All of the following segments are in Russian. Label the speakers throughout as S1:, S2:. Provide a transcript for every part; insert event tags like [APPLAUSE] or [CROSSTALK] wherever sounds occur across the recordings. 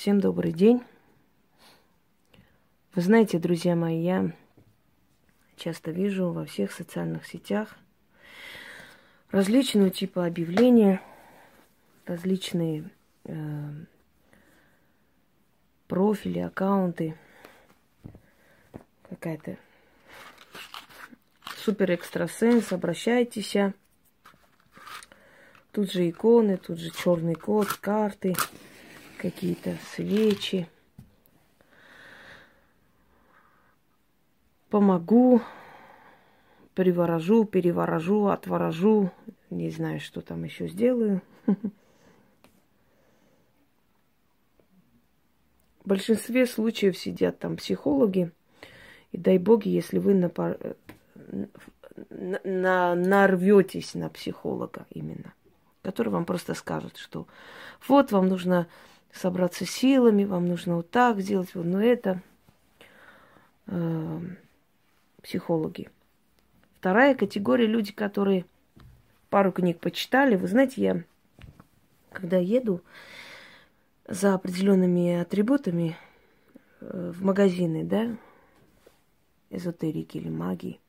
S1: Всем добрый день. Вы знаете, друзья мои, я часто вижу во всех социальных сетях различного типа объявления, различные э, профили, аккаунты, какая-то супер экстрасенс, обращайтесь. Тут же иконы, тут же черный код, карты, какие-то свечи. Помогу, приворожу, переворожу, отворожу. Не знаю, что там еще сделаю. В большинстве случаев сидят там психологи. И дай боги, если вы на... нарветесь на психолога именно который вам просто скажет, что вот вам нужно собраться силами, вам нужно вот так сделать, вот, но это э, психологи. Вторая категория люди, которые пару книг почитали. Вы знаете, я когда еду за определенными атрибутами э, в магазины, да, эзотерики или магии,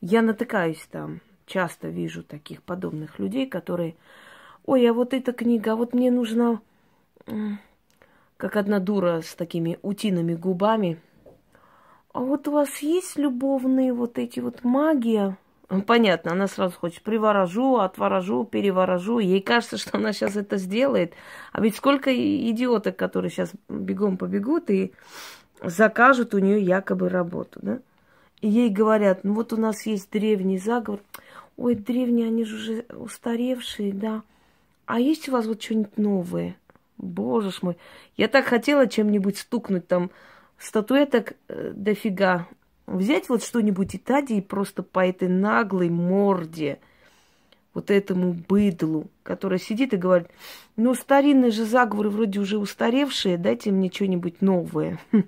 S1: я натыкаюсь там часто вижу таких подобных людей, которые, ой, а вот эта книга, а вот мне нужна, как одна дура с такими утиными губами, а вот у вас есть любовные вот эти вот магия? Понятно, она сразу хочет приворожу, отворожу, переворожу. Ей кажется, что она сейчас это сделает. А ведь сколько идиоток, которые сейчас бегом побегут и закажут у нее якобы работу, да? И ей говорят, ну вот у нас есть древний заговор. Ой, древние, они же уже устаревшие, да. А есть у вас вот что-нибудь новое? Боже мой. Я так хотела чем-нибудь стукнуть там статуэток э, дофига. Взять вот что-нибудь и тади и просто по этой наглой морде, вот этому быдлу, который сидит и говорит, ну, старинные же заговоры вроде уже устаревшие, дайте мне что-нибудь новое. [LAUGHS]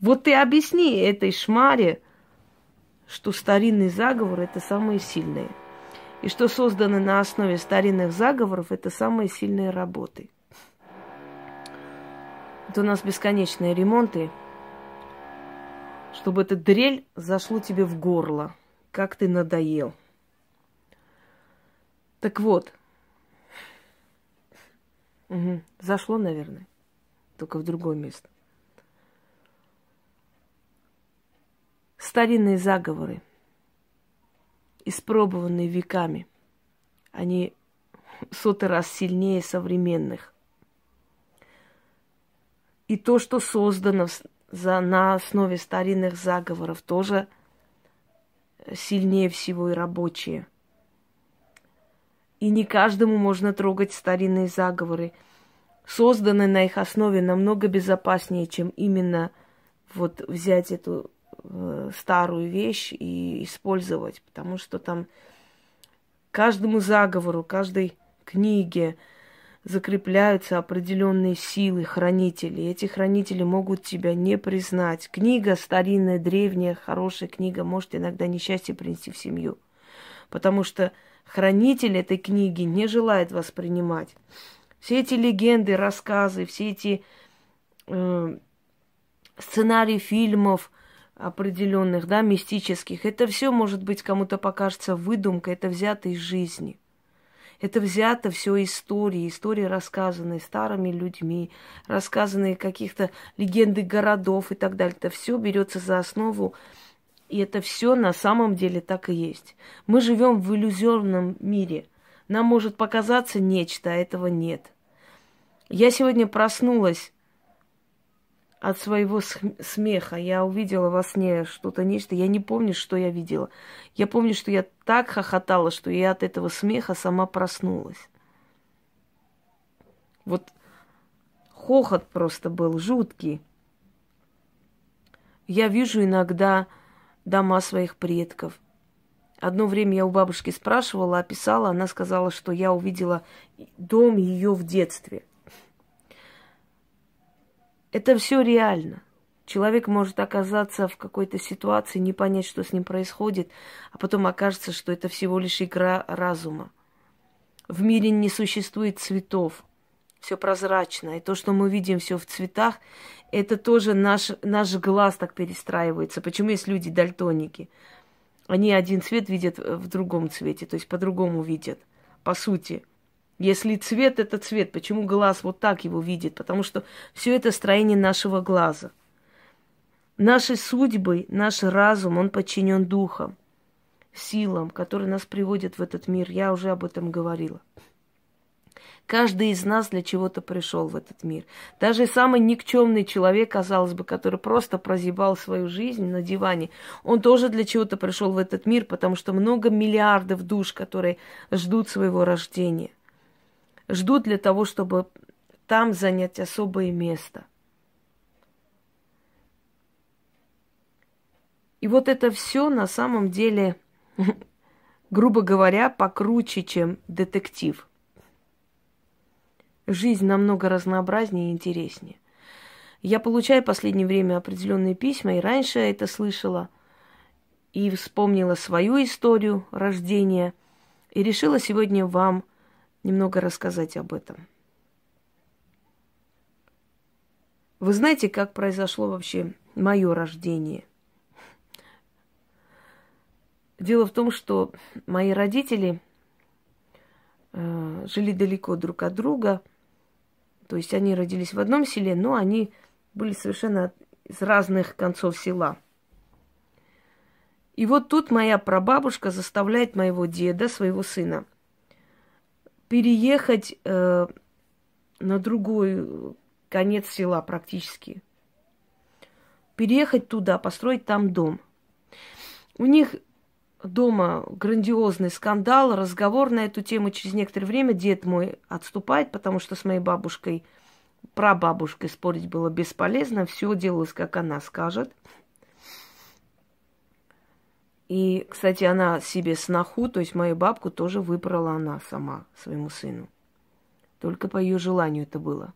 S1: Вот ты объясни этой шмаре, что старинный заговор – это самые сильные. И что созданы на основе старинных заговоров – это самые сильные работы. Это у нас бесконечные ремонты, чтобы эта дрель зашло тебе в горло, как ты надоел. Так вот, угу, зашло, наверное, только в другое место. старинные заговоры, испробованные веками, они сотый раз сильнее современных. И то, что создано за, на основе старинных заговоров, тоже сильнее всего и рабочие. И не каждому можно трогать старинные заговоры. Созданы на их основе намного безопаснее, чем именно вот взять эту Э, старую вещь и использовать, потому что там каждому заговору, каждой книге закрепляются определенные силы, хранители. Эти хранители могут тебя не признать. Книга старинная, древняя, хорошая книга может иногда несчастье принести в семью, потому что хранитель этой книги не желает воспринимать. Все эти легенды, рассказы, все эти э, сценарии фильмов – определенных, да, мистических. Это все может быть кому-то покажется выдумкой, это взято из жизни. Это взято все истории, истории, рассказанные старыми людьми, рассказанные каких-то легенды городов и так далее. Это все берется за основу, и это все на самом деле так и есть. Мы живем в иллюзорном мире. Нам может показаться нечто, а этого нет. Я сегодня проснулась от своего смеха. Я увидела во сне что-то нечто. Я не помню, что я видела. Я помню, что я так хохотала, что я от этого смеха сама проснулась. Вот хохот просто был жуткий. Я вижу иногда дома своих предков. Одно время я у бабушки спрашивала, описала, она сказала, что я увидела дом ее в детстве – это все реально. Человек может оказаться в какой-то ситуации, не понять, что с ним происходит, а потом окажется, что это всего лишь игра разума. В мире не существует цветов. все прозрачно. И то, что мы видим все в цветах, это тоже наш, наш глаз так перестраивается. Почему есть люди дальтоники? Они один цвет видят в другом цвете, то есть по-другому видят, по сути. Если цвет это цвет, почему глаз вот так его видит? Потому что все это строение нашего глаза. Наши судьбы, наш разум, он подчинен духам, силам, которые нас приводят в этот мир. Я уже об этом говорила. Каждый из нас для чего-то пришел в этот мир. Даже самый никчемный человек, казалось бы, который просто прозябал свою жизнь на диване, он тоже для чего-то пришел в этот мир, потому что много миллиардов душ, которые ждут своего рождения. Ждут для того, чтобы там занять особое место. И вот это все на самом деле, [LAUGHS] грубо говоря, покруче, чем детектив – жизнь намного разнообразнее и интереснее. Я получаю в последнее время определенные письма, и раньше я это слышала, и вспомнила свою историю рождения, и решила сегодня вам немного рассказать об этом. Вы знаете, как произошло вообще мое рождение? Дело в том, что мои родители э, жили далеко друг от друга – то есть они родились в одном селе, но они были совершенно из разных концов села. И вот тут моя прабабушка заставляет моего деда, своего сына, переехать э, на другой конец села практически. Переехать туда, построить там дом. У них дома грандиозный скандал, разговор на эту тему. Через некоторое время дед мой отступает, потому что с моей бабушкой, прабабушкой спорить было бесполезно. Все делалось, как она скажет. И, кстати, она себе сноху, то есть мою бабку, тоже выбрала она сама своему сыну. Только по ее желанию это было.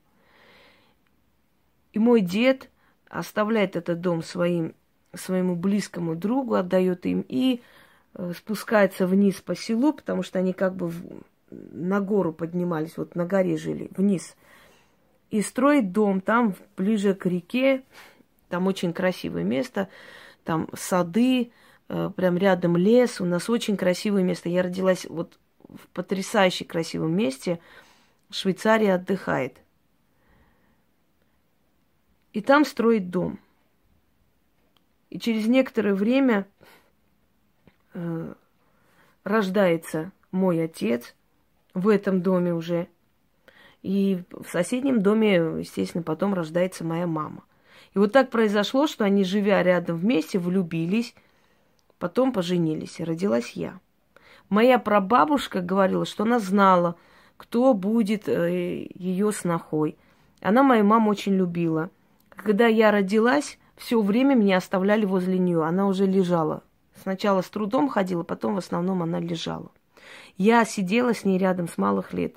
S1: И мой дед оставляет этот дом своим, своему близкому другу, отдает им и спускается вниз по селу, потому что они как бы на гору поднимались, вот на горе жили, вниз. И строит дом там, ближе к реке, там очень красивое место, там сады, э, прям рядом лес, у нас очень красивое место. Я родилась вот в потрясающе красивом месте, Швейцария отдыхает. И там строит дом. И через некоторое время э, рождается мой отец в этом доме уже. И в соседнем доме, естественно, потом рождается моя мама. И вот так произошло, что они, живя рядом вместе, влюбились, потом поженились, и родилась я. Моя прабабушка говорила, что она знала, кто будет э, ее снохой. Она мою маму очень любила. Когда я родилась, все время меня оставляли возле нее. Она уже лежала Сначала с трудом ходила, потом в основном она лежала. Я сидела с ней рядом с малых лет.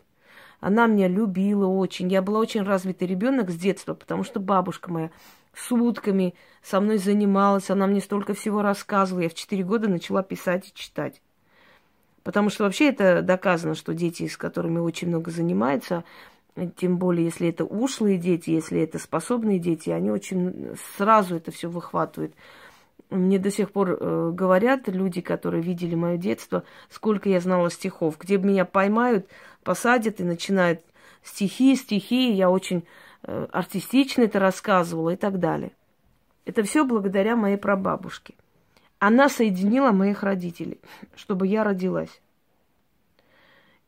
S1: Она меня любила очень. Я была очень развитый ребенок с детства, потому что бабушка моя сутками со мной занималась. Она мне столько всего рассказывала. Я в четыре года начала писать и читать. Потому что вообще это доказано, что дети, с которыми очень много занимаются, тем более, если это ушлые дети, если это способные дети, они очень сразу это все выхватывают мне до сих пор э, говорят люди, которые видели мое детство, сколько я знала стихов. Где меня поймают, посадят и начинают стихи, стихи. Я очень э, артистично это рассказывала и так далее. Это все благодаря моей прабабушке. Она соединила моих родителей, чтобы я родилась.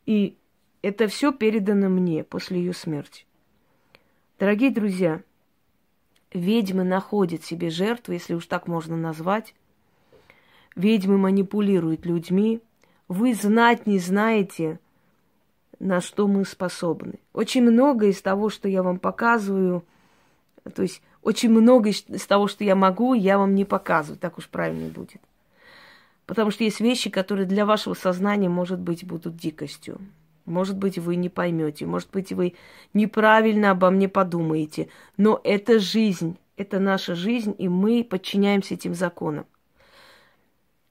S1: И это все передано мне после ее смерти. Дорогие друзья, Ведьмы находят себе жертву, если уж так можно назвать. Ведьмы манипулируют людьми. Вы знать не знаете, на что мы способны. Очень много из того, что я вам показываю, то есть очень много из того, что я могу, я вам не показываю, так уж правильно будет. Потому что есть вещи, которые для вашего сознания, может быть, будут дикостью. Может быть, вы не поймете, может быть, вы неправильно обо мне подумаете. Но это жизнь, это наша жизнь, и мы подчиняемся этим законам.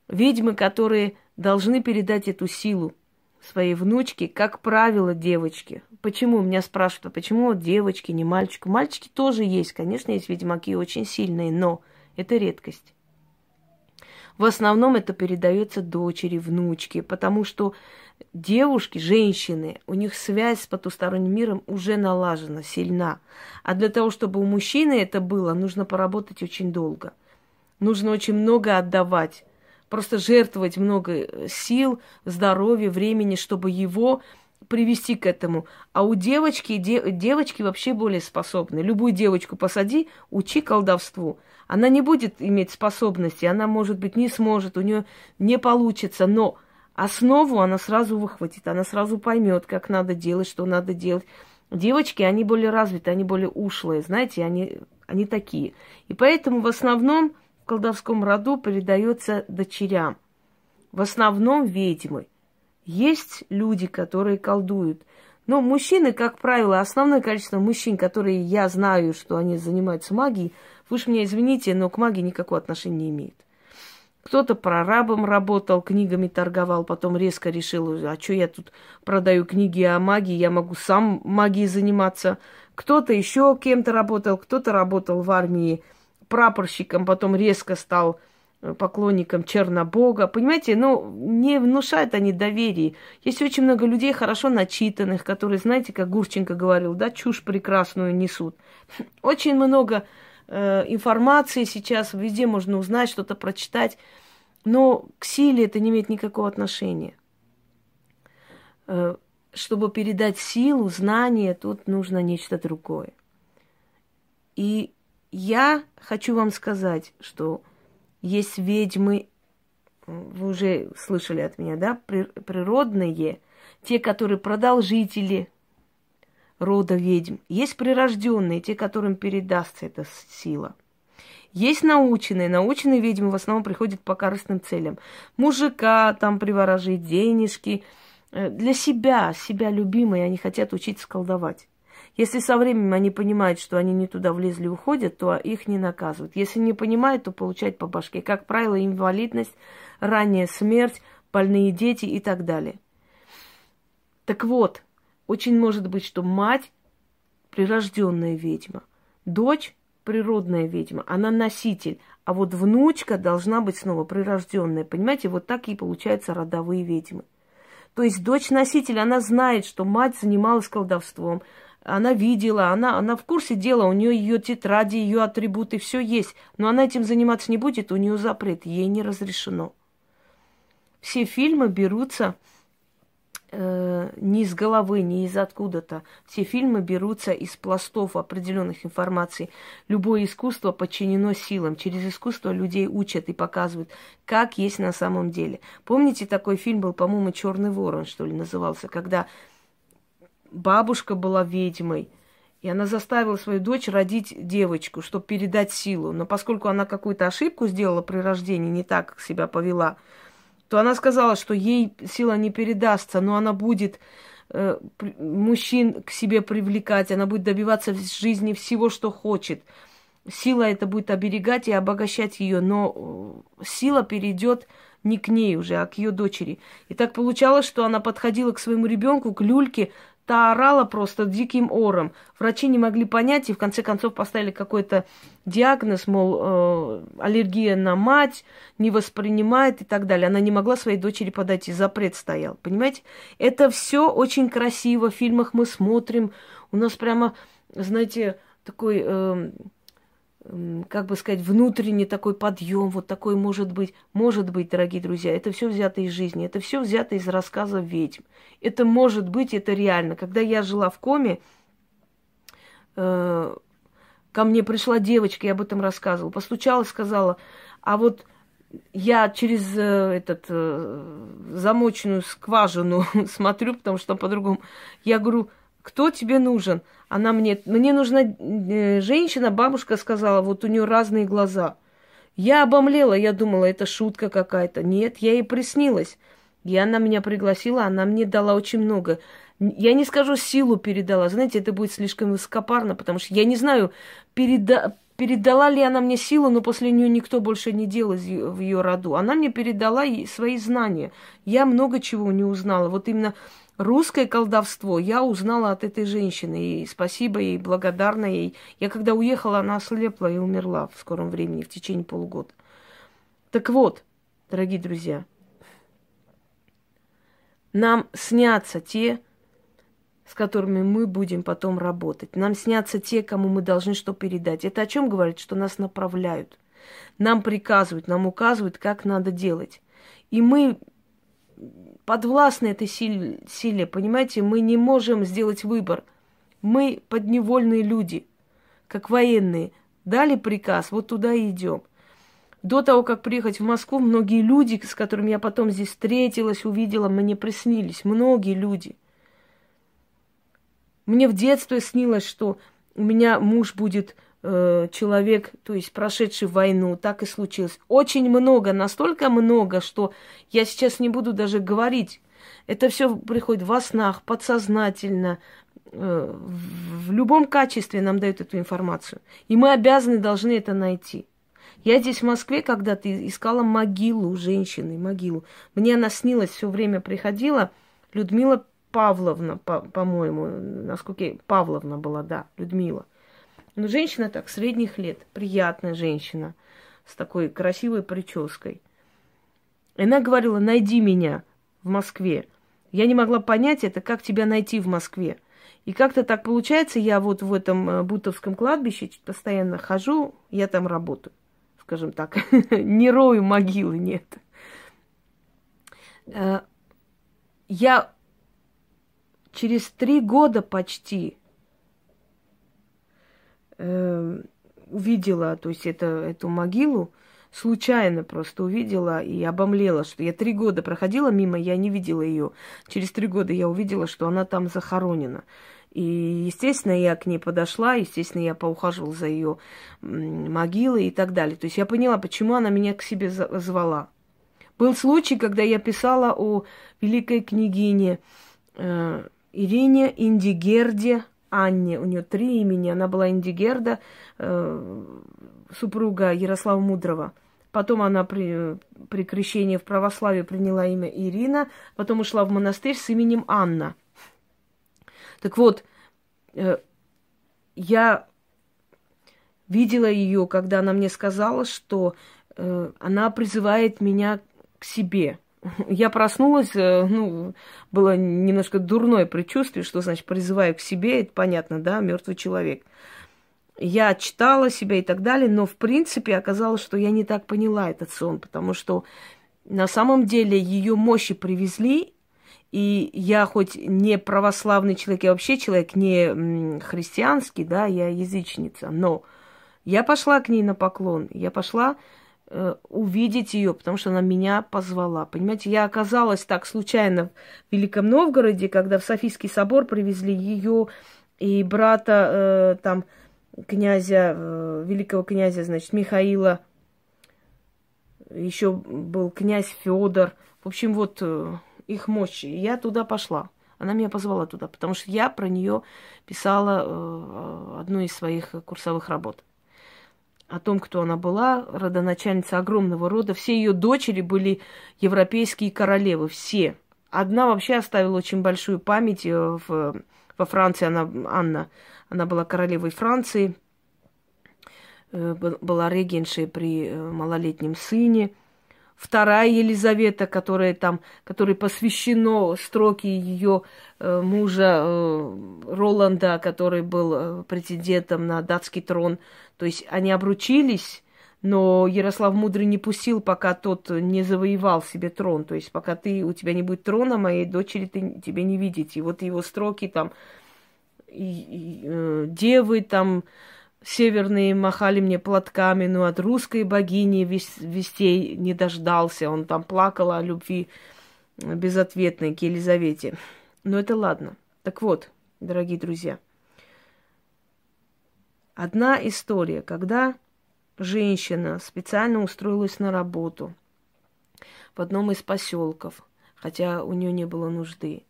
S1: Ведьмы, которые должны передать эту силу своей внучке, как правило, девочки. Почему? Меня спрашивают, а почему девочки, не мальчики? Мальчики тоже есть, конечно, есть ведьмаки очень сильные, но это редкость. В основном это передается дочери, внучке, потому что девушки, женщины, у них связь с потусторонним миром уже налажена, сильна. А для того, чтобы у мужчины это было, нужно поработать очень долго. Нужно очень много отдавать. Просто жертвовать много сил, здоровья, времени, чтобы его привести к этому. А у девочки, де, девочки вообще более способны. Любую девочку посади, учи колдовству. Она не будет иметь способности, она, может быть, не сможет, у нее не получится, но основу она сразу выхватит, она сразу поймет, как надо делать, что надо делать. Девочки, они более развиты, они более ушлые, знаете, они, они такие. И поэтому в основном в колдовском роду передается дочерям. В основном ведьмы. Есть люди, которые колдуют. Но мужчины, как правило, основное количество мужчин, которые я знаю, что они занимаются магией, вы же меня извините, но к магии никакого отношения не имеет. Кто-то прорабом работал, книгами торговал, потом резко решил, а что я тут продаю книги о магии, я могу сам магией заниматься. Кто-то еще кем-то работал, кто-то работал в армии прапорщиком, потом резко стал э, поклонником Чернобога. Понимаете, ну, не внушают они доверие. Есть очень много людей хорошо начитанных, которые, знаете, как Гурченко говорил, да, чушь прекрасную несут. Очень много э, информации сейчас, везде можно узнать, что-то прочитать. Но к силе это не имеет никакого отношения. Э, чтобы передать силу, знание, тут нужно нечто другое. И я хочу вам сказать, что есть ведьмы, вы уже слышали от меня, да, природные, те, которые продолжители рода ведьм. Есть прирожденные, те, которым передастся эта сила – есть наученные. Наученные ведьмы в основном приходят по корыстным целям. Мужика там приворожить, денежки. Э, для себя, себя любимые, они хотят учиться колдовать. Если со временем они понимают, что они не туда влезли и уходят, то их не наказывают. Если не понимают, то получают по башке. Как правило, инвалидность, ранняя смерть, больные дети и так далее. Так вот, очень может быть, что мать прирожденная ведьма, дочь природная ведьма, она носитель, а вот внучка должна быть снова прирожденная. Понимаете, вот так и получаются родовые ведьмы. То есть дочь носитель, она знает, что мать занималась колдовством, она видела, она, она в курсе дела, у нее ее тетради, ее атрибуты, все есть. Но она этим заниматься не будет, у нее запрет, ей не разрешено. Все фильмы берутся э, не из головы, не из откуда-то. Все фильмы берутся из пластов определенных информаций. Любое искусство подчинено силам. Через искусство людей учат и показывают, как есть на самом деле. Помните, такой фильм был, по-моему, Черный ворон, что ли, назывался, когда бабушка была ведьмой. И она заставила свою дочь родить девочку, чтобы передать силу. Но поскольку она какую-то ошибку сделала при рождении, не так себя повела, то она сказала, что ей сила не передастся, но она будет э, мужчин к себе привлекать, она будет добиваться в жизни всего, что хочет. Сила это будет оберегать и обогащать ее, но э, сила перейдет не к ней уже, а к ее дочери. И так получалось, что она подходила к своему ребенку, к люльке, Та орала просто диким ором. Врачи не могли понять и в конце концов поставили какой-то диагноз, мол, э, аллергия на мать, не воспринимает и так далее. Она не могла своей дочери подать, и запрет стоял. Понимаете? Это все очень красиво. В фильмах мы смотрим. У нас прямо, знаете, такой... Э, как бы сказать, внутренний такой подъем, вот такой может быть, может быть, дорогие друзья, это все взято из жизни, это все взято из рассказов ведьм. Это может быть, это реально. Когда я жила в коме, э, ко мне пришла девочка, я об этом рассказывала, постучала, сказала, а вот я через э, этот э, замоченную скважину [LAUGHS] смотрю, потому что по-другому. Я говорю, кто тебе нужен? Она мне, мне нужна э, женщина, бабушка сказала, вот у нее разные глаза. Я обомлела, я думала, это шутка какая-то. Нет, я ей приснилась. И она меня пригласила, она мне дала очень много. Я не скажу, силу передала. Знаете, это будет слишком высокопарно, потому что я не знаю, переда... передала ли она мне силу, но после нее никто больше не делал в ее роду. Она мне передала свои знания. Я много чего не узнала. Вот именно русское колдовство я узнала от этой женщины. И спасибо ей, благодарна ей. Я когда уехала, она ослепла и умерла в скором времени, в течение полугода. Так вот, дорогие друзья, нам снятся те, с которыми мы будем потом работать. Нам снятся те, кому мы должны что передать. Это о чем говорит? Что нас направляют. Нам приказывают, нам указывают, как надо делать. И мы подвластны этой силе, силе, понимаете, мы не можем сделать выбор. Мы подневольные люди, как военные. Дали приказ, вот туда и идем. До того, как приехать в Москву, многие люди, с которыми я потом здесь встретилась, увидела, мне приснились. Многие люди. Мне в детстве снилось, что у меня муж будет э, человек, то есть прошедший войну. Так и случилось. Очень много, настолько много, что я сейчас не буду даже говорить. Это все приходит во снах, подсознательно, э, в любом качестве нам дают эту информацию. И мы обязаны, должны это найти. Я здесь в Москве когда-то искала могилу женщины, могилу. Мне она снилась, все время приходила. Людмила Павловна, по- по-моему, насколько. Павловна была, да, Людмила. Но женщина так, средних лет, приятная женщина, с такой красивой прической. И она говорила, найди меня в Москве. Я не могла понять это, как тебя найти в Москве. И как-то так получается, я вот в этом э, Бутовском кладбище постоянно хожу, я там работаю скажем так, [LAUGHS] не рою могилы, нет. Э, я через три года почти э, увидела, то есть это, эту могилу, случайно просто увидела и обомлела, что я три года проходила мимо, я не видела ее. Через три года я увидела, что она там захоронена. И, естественно, я к ней подошла, естественно, я поухаживала за ее могилой и так далее. То есть я поняла, почему она меня к себе звала. Был случай, когда я писала о великой княгине э, Ирине Индигерде Анне. У нее три имени. Она была Индигерда, э, супруга Ярослава Мудрого. Потом она при, при крещении в православие приняла имя Ирина, потом ушла в монастырь с именем Анна – так вот, э, я видела ее, когда она мне сказала, что э, она призывает меня к себе. Я проснулась, э, ну, было немножко дурное предчувствие, что значит призываю к себе, это понятно, да, мертвый человек. Я читала себя и так далее, но в принципе оказалось, что я не так поняла этот сон, потому что на самом деле ее мощи привезли, и я хоть не православный человек, я вообще человек не христианский, да, я язычница, но я пошла к ней на поклон, я пошла увидеть ее, потому что она меня позвала. Понимаете, я оказалась так случайно в Великом Новгороде, когда в Софийский собор привезли ее и брата э, там князя, э, великого князя, значит, Михаила, еще был князь Федор. В общем, вот э, их мощи. Я туда пошла. Она меня позвала туда, потому что я про нее писала э, одну из своих курсовых работ. О том, кто она была, родоначальница огромного рода. Все ее дочери были европейские королевы, все. Одна вообще оставила очень большую память э, в, во Франции, она, Анна, она была королевой Франции, э, была регеншей при э, малолетнем сыне – вторая Елизавета, которая там, которой посвящено строки ее э, мужа э, Роланда, который был э, претендентом на датский трон. То есть они обручились, но Ярослав Мудрый не пустил, пока тот не завоевал себе трон. То есть пока ты, у тебя не будет трона, моей дочери ты, тебе не видеть. И вот его строки там, и, и, э, девы там, Северные махали мне платками, но от русской богини вестей не дождался. Он там плакал о любви безответной к Елизавете. Но это ладно. Так вот, дорогие друзья, одна история, когда женщина специально устроилась на работу в одном из поселков, хотя у нее не было нужды.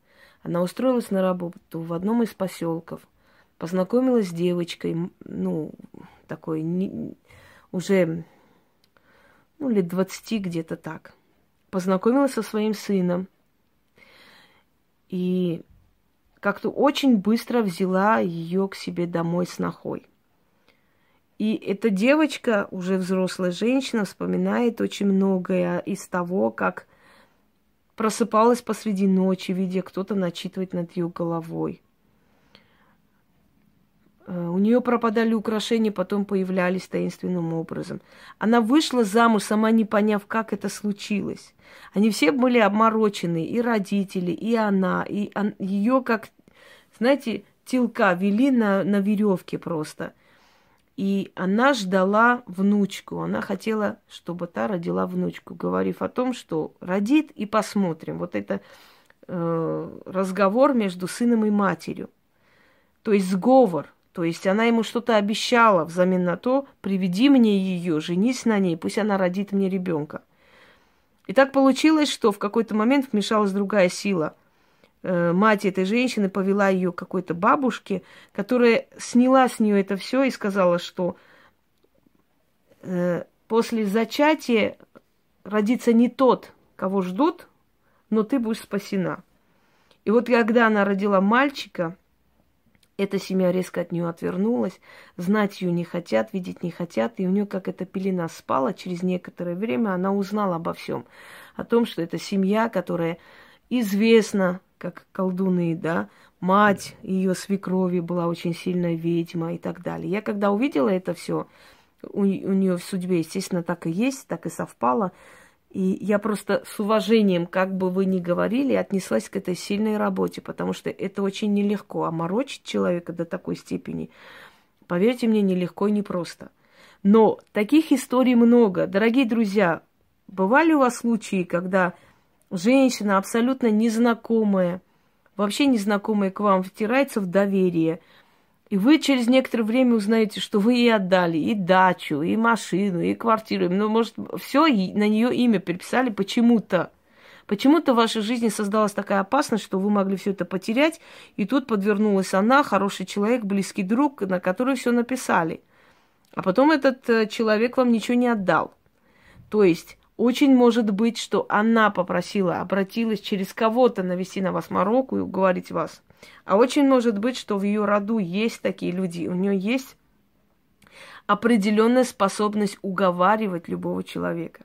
S1: Она устроилась на работу в одном из поселков – познакомилась с девочкой, ну, такой, не, уже ну, лет 20 где-то так. Познакомилась со своим сыном. И как-то очень быстро взяла ее к себе домой с нахой. И эта девочка, уже взрослая женщина, вспоминает очень многое из того, как просыпалась посреди ночи, видя, кто-то начитывает над ее головой. Э, у нее пропадали украшения, потом появлялись таинственным образом. Она вышла замуж, сама не поняв, как это случилось. Они все были обморочены, и родители, и она, и он, ее как, знаете, телка вели на, на веревке просто. И она ждала внучку. Она хотела, чтобы та родила внучку, говорив о том, что родит и посмотрим. Вот это э, разговор между сыном и матерью. То есть сговор – то есть она ему что-то обещала взамен на то, приведи мне ее, женись на ней, пусть она родит мне ребенка. И так получилось, что в какой-то момент вмешалась другая сила. Э, мать этой женщины повела ее к какой-то бабушке, которая сняла с нее это все и сказала, что э, после зачатия родится не тот, кого ждут, но ты будешь спасена. И вот когда она родила мальчика, эта семья резко от нее отвернулась, знать ее не хотят, видеть не хотят, и у нее как эта пелена спала, через некоторое время она узнала обо всем. О том, что это семья, которая известна, как колдуны, да, мать ее свекрови была очень сильная ведьма и так далее. Я когда увидела это все, у, у нее в судьбе, естественно, так и есть, так и совпало, и я просто с уважением, как бы вы ни говорили, отнеслась к этой сильной работе, потому что это очень нелегко. А человека до такой степени, поверьте мне, нелегко и непросто. Но таких историй много. Дорогие друзья, бывали у вас случаи, когда женщина абсолютно незнакомая, вообще незнакомая к вам, втирается в доверие – и вы через некоторое время узнаете, что вы ей отдали и дачу, и машину, и квартиру. Ну, может, все на нее имя переписали почему-то. Почему-то в вашей жизни создалась такая опасность, что вы могли все это потерять, и тут подвернулась она, хороший человек, близкий друг, на который все написали. А потом этот э, человек вам ничего не отдал. То есть очень может быть, что она попросила, обратилась через кого-то навести на вас мороку и уговорить вас – а очень может быть, что в ее роду есть такие люди, у нее есть определенная способность уговаривать любого человека.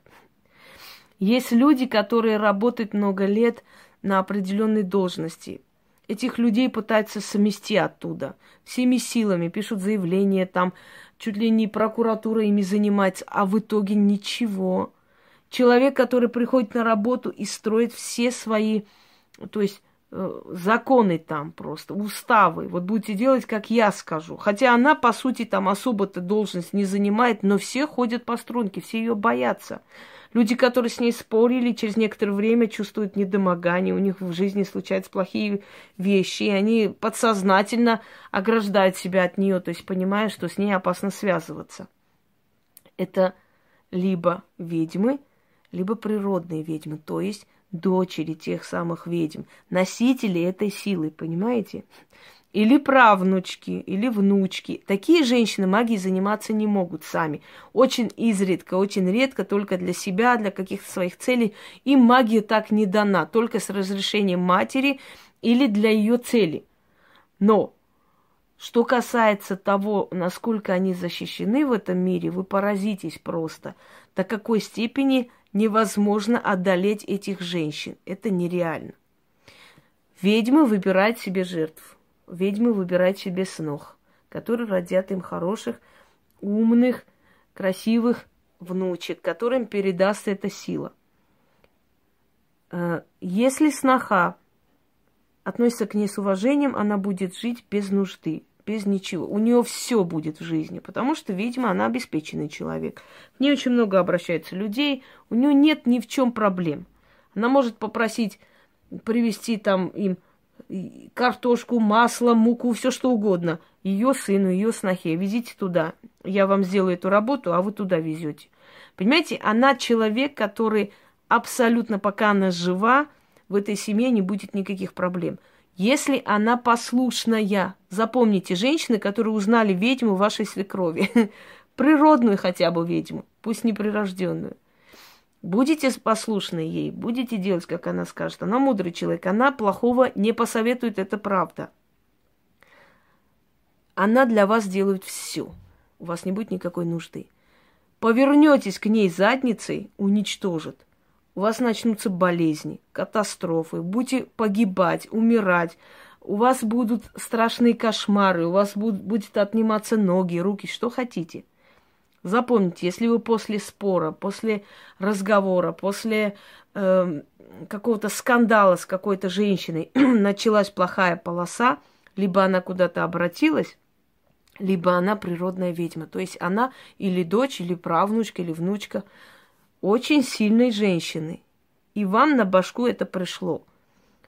S1: Есть люди, которые работают много лет на определенной должности. Этих людей пытаются совмести оттуда. Всеми силами пишут заявления, там чуть ли не прокуратура ими занимается, а в итоге ничего. Человек, который приходит на работу и строит все свои, то есть Э, законы там просто, уставы. Вот будете делать, как я скажу. Хотя она, по сути, там особо-то должность не занимает, но все ходят по струнке, все ее боятся. Люди, которые с ней спорили, через некоторое время чувствуют недомогание, у них в жизни случаются плохие вещи, и они подсознательно ограждают себя от нее, то есть понимая, что с ней опасно связываться. Это либо ведьмы, либо природные ведьмы, то есть дочери тех самых ведьм, носители этой силы, понимаете? Или правнучки, или внучки. Такие женщины магией заниматься не могут сами. Очень изредка, очень редко, только для себя, для каких-то своих целей. Им магия так не дана, только с разрешением матери или для ее цели. Но что касается того, насколько они защищены в этом мире, вы поразитесь просто, до какой степени невозможно одолеть этих женщин. Это нереально. Ведьмы выбирают себе жертв. Ведьмы выбирают себе снох, которые родят им хороших, умных, красивых внучек, которым передаст эта сила. Э, если сноха относится к ней с уважением, она будет жить без нужды, без ничего. У нее все будет в жизни, потому что, видимо, она обеспеченный человек. К ней очень много обращается людей, у нее нет ни в чем проблем. Она может попросить привезти там им картошку, масло, муку, все что угодно. Ее сыну, ее снохе. Везите туда. Я вам сделаю эту работу, а вы туда везете. Понимаете, она человек, который абсолютно, пока она жива, в этой семье не будет никаких проблем. Если она послушная, запомните, женщины, которые узнали ведьму вашей свекрови, [LAUGHS] природную хотя бы ведьму, пусть не прирожденную. Будете послушны ей, будете делать, как она скажет. Она мудрый человек, она плохого не посоветует, это правда. Она для вас делает все. У вас не будет никакой нужды. Повернетесь к ней задницей, уничтожит. У вас начнутся болезни, катастрофы, будете погибать, умирать. У вас будут страшные кошмары, у вас будут, будет отниматься ноги, руки, что хотите – Запомните, если вы после спора, после разговора, после э, какого-то скандала с какой-то женщиной [CLEARS THROAT] началась плохая полоса, либо она куда-то обратилась, либо она природная ведьма. То есть она или дочь, или правнучка, или внучка очень сильной женщины. И вам на башку это пришло.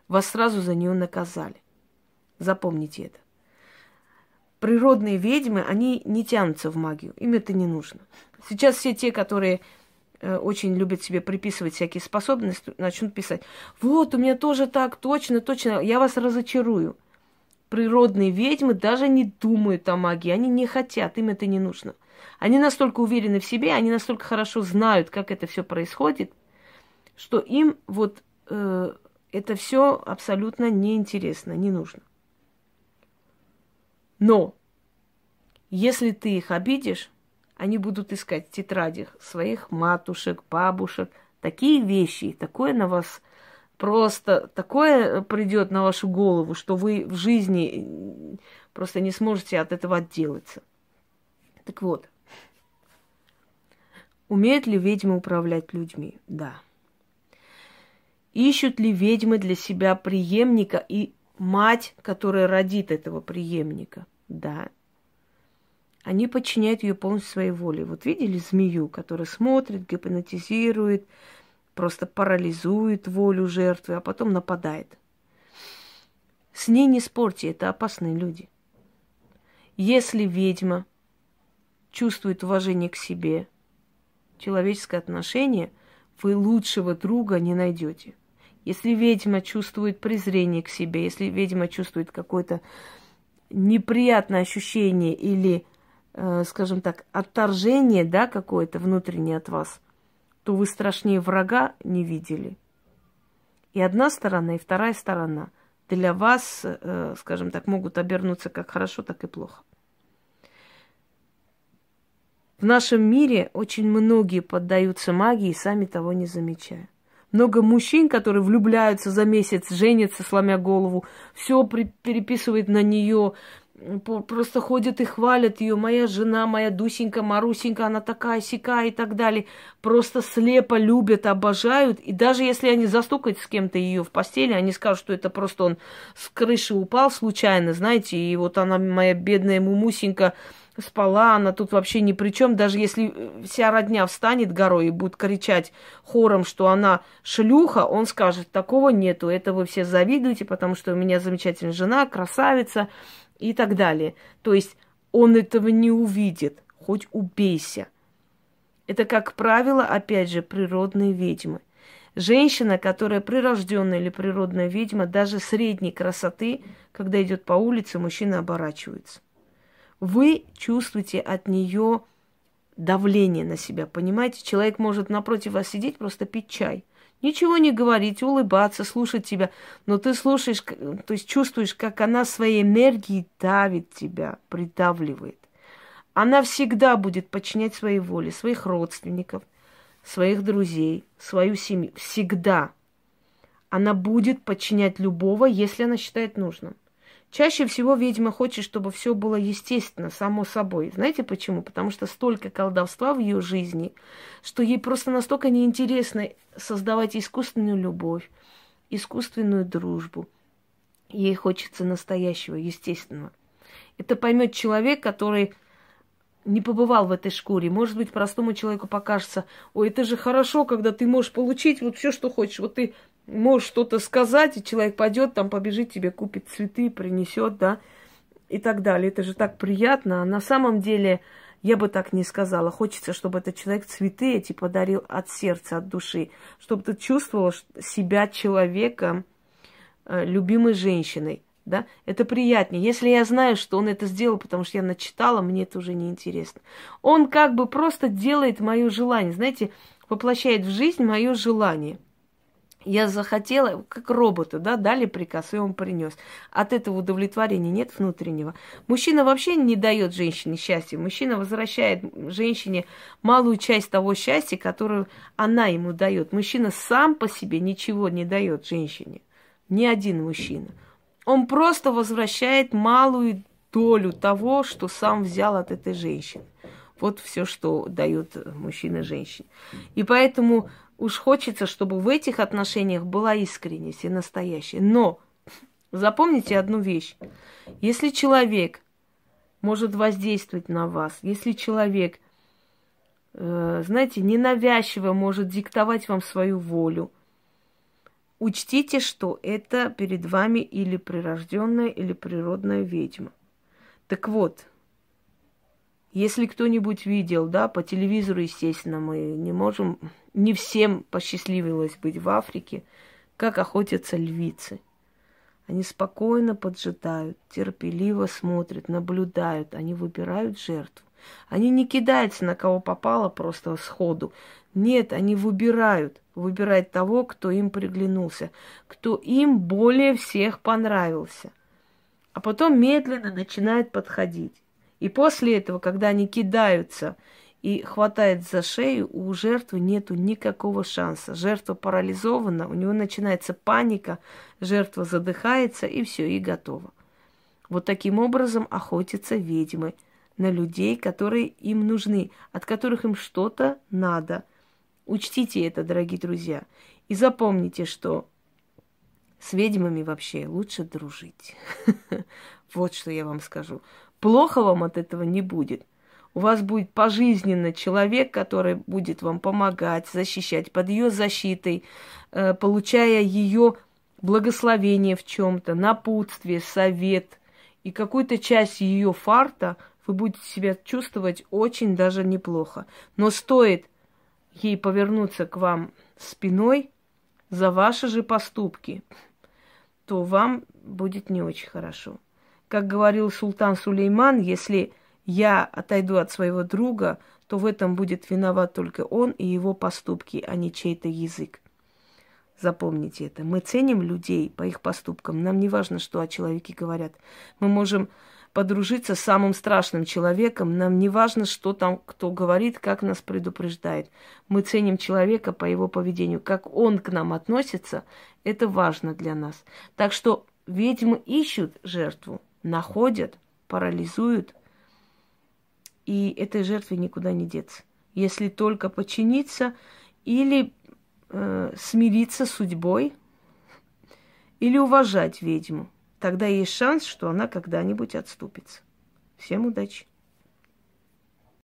S1: Вас сразу за нее наказали. Запомните это природные ведьмы, они не тянутся в магию. Им это не нужно. Сейчас все те, которые э, очень любят себе приписывать всякие способности, начнут писать, вот, у меня тоже так, точно, точно, я вас разочарую. Природные ведьмы даже не думают о магии, они не хотят, им это не нужно. Они настолько уверены в себе, они настолько хорошо знают, как это все происходит, что им вот э, это все абсолютно неинтересно, не нужно. Но если ты их обидишь, они будут искать в тетрадях своих матушек, бабушек, такие вещи, такое на вас просто, такое придет на вашу голову, что вы в жизни просто не сможете от этого отделаться. Так вот, умеют ли ведьмы управлять людьми? Да. Ищут ли ведьмы для себя преемника и мать, которая родит этого преемника. Да. Они подчиняют ее полностью своей воле. Вот видели змею, которая смотрит, гипнотизирует, просто парализует волю жертвы, а потом нападает. С ней не спорьте, это опасные люди. Если ведьма чувствует уважение к себе, человеческое отношение, вы лучшего друга не найдете. Если ведьма чувствует презрение к себе, если ведьма чувствует какое-то неприятное ощущение или, э, скажем так, отторжение, да, какое-то внутреннее от вас, то вы страшнее врага не видели. И одна сторона, и вторая сторона для вас, э, скажем так, могут обернуться как хорошо, так и плохо. В нашем мире очень многие поддаются магии, сами того не замечая. Много мужчин, которые влюбляются за месяц, женятся, сломя голову, все переписывает на нее, просто ходят и хвалят ее, моя жена, моя Дусенька, Марусенька, она такая сякая и так далее. Просто слепо любят, обожают. И даже если они застукают с кем-то ее в постели, они скажут, что это просто он с крыши упал случайно, знаете, и вот она, моя бедная Мумусенька, спала, она тут вообще ни при чем. Даже если э, вся родня встанет горой и будет кричать хором, что она шлюха, он скажет, такого нету, это вы все завидуете, потому что у меня замечательная жена, красавица и так далее. То есть он этого не увидит, хоть убейся. Это, как правило, опять же, природные ведьмы. Женщина, которая прирожденная или природная ведьма, даже средней красоты, когда идет по улице, мужчина оборачивается вы чувствуете от нее давление на себя, понимаете? Человек может напротив вас сидеть, просто пить чай. Ничего не говорить, улыбаться, слушать тебя. Но ты слушаешь, то есть чувствуешь, как она своей энергией давит тебя, придавливает. Она всегда будет подчинять своей воле, своих родственников, своих друзей, свою семью. Всегда. Она будет подчинять любого, если она считает нужным. Чаще всего ведьма хочет, чтобы все было естественно, само собой. Знаете почему? Потому что столько колдовства в ее жизни, что ей просто настолько неинтересно создавать искусственную любовь, искусственную дружбу. Ей хочется настоящего, естественного. Это поймет человек, который не побывал в этой шкуре. Может быть, простому человеку покажется, ой, это же хорошо, когда ты можешь получить вот все, что хочешь. Вот ты можешь что-то сказать, и человек пойдет, там побежит тебе, купит цветы, принесет, да, и так далее. Это же так приятно. А на самом деле, я бы так не сказала. Хочется, чтобы этот человек цветы эти подарил от сердца, от души, чтобы ты чувствовала себя человеком, э, любимой женщиной, да, это приятнее. Если я знаю, что он это сделал, потому что я начитала, мне это уже не интересно. Он как бы просто делает мое желание, знаете, воплощает в жизнь мое желание. Я захотела, как роботу, да, дали приказ, и он принес. От этого удовлетворения нет внутреннего. Мужчина вообще не дает женщине счастья. Мужчина возвращает женщине малую часть того счастья, которую она ему дает. Мужчина сам по себе ничего не дает женщине. Ни один мужчина. Он просто возвращает малую долю того, что сам взял от этой женщины. Вот все, что дает мужчина женщине. И поэтому уж хочется, чтобы в этих отношениях была искренность и настоящая. Но запомните одну вещь. Если человек может воздействовать на вас, если человек, э, знаете, ненавязчиво может диктовать вам свою волю, учтите, что это перед вами или прирожденная, или природная ведьма. Так вот, если кто-нибудь видел, да, по телевизору, естественно, мы не можем, не всем посчастливилось быть в Африке, как охотятся львицы. Они спокойно поджидают, терпеливо смотрят, наблюдают, они выбирают жертву. Они не кидаются на кого попало просто сходу. Нет, они выбирают, выбирают того, кто им приглянулся, кто им более всех понравился. А потом медленно начинают подходить. И после этого, когда они кидаются и хватает за шею, у жертвы нету никакого шанса. Жертва парализована, у него начинается паника, жертва задыхается, и все, и готово. Вот таким образом охотятся ведьмы на людей, которые им нужны, от которых им что-то надо. Учтите это, дорогие друзья. И запомните, что с ведьмами вообще лучше дружить. [LAUGHS] Вот что я вам скажу. Плохо вам от этого не будет. У вас будет пожизненно человек, который будет вам помогать, защищать под ее защитой, э, получая ее благословение в чем-то, напутствие, совет и какую-то часть ее фарта, вы будете себя чувствовать очень даже неплохо. Но стоит ей повернуться к вам спиной за ваши же поступки, то вам будет не очень хорошо. Как говорил султан Сулейман, если я отойду от своего друга, то в этом будет виноват только он и его поступки, а не чей-то язык. Запомните это. Мы ценим людей по их поступкам. Нам не важно, что о человеке говорят. Мы можем подружиться с самым страшным человеком. Нам не важно, что там кто говорит, как нас предупреждает. Мы ценим человека по его поведению. Как он к нам относится, это важно для нас. Так что ведьмы ищут жертву находят, парализуют, и этой жертве никуда не деться. Если только подчиниться или э, смириться с судьбой, или уважать ведьму, тогда есть шанс, что она когда-нибудь отступится. Всем удачи!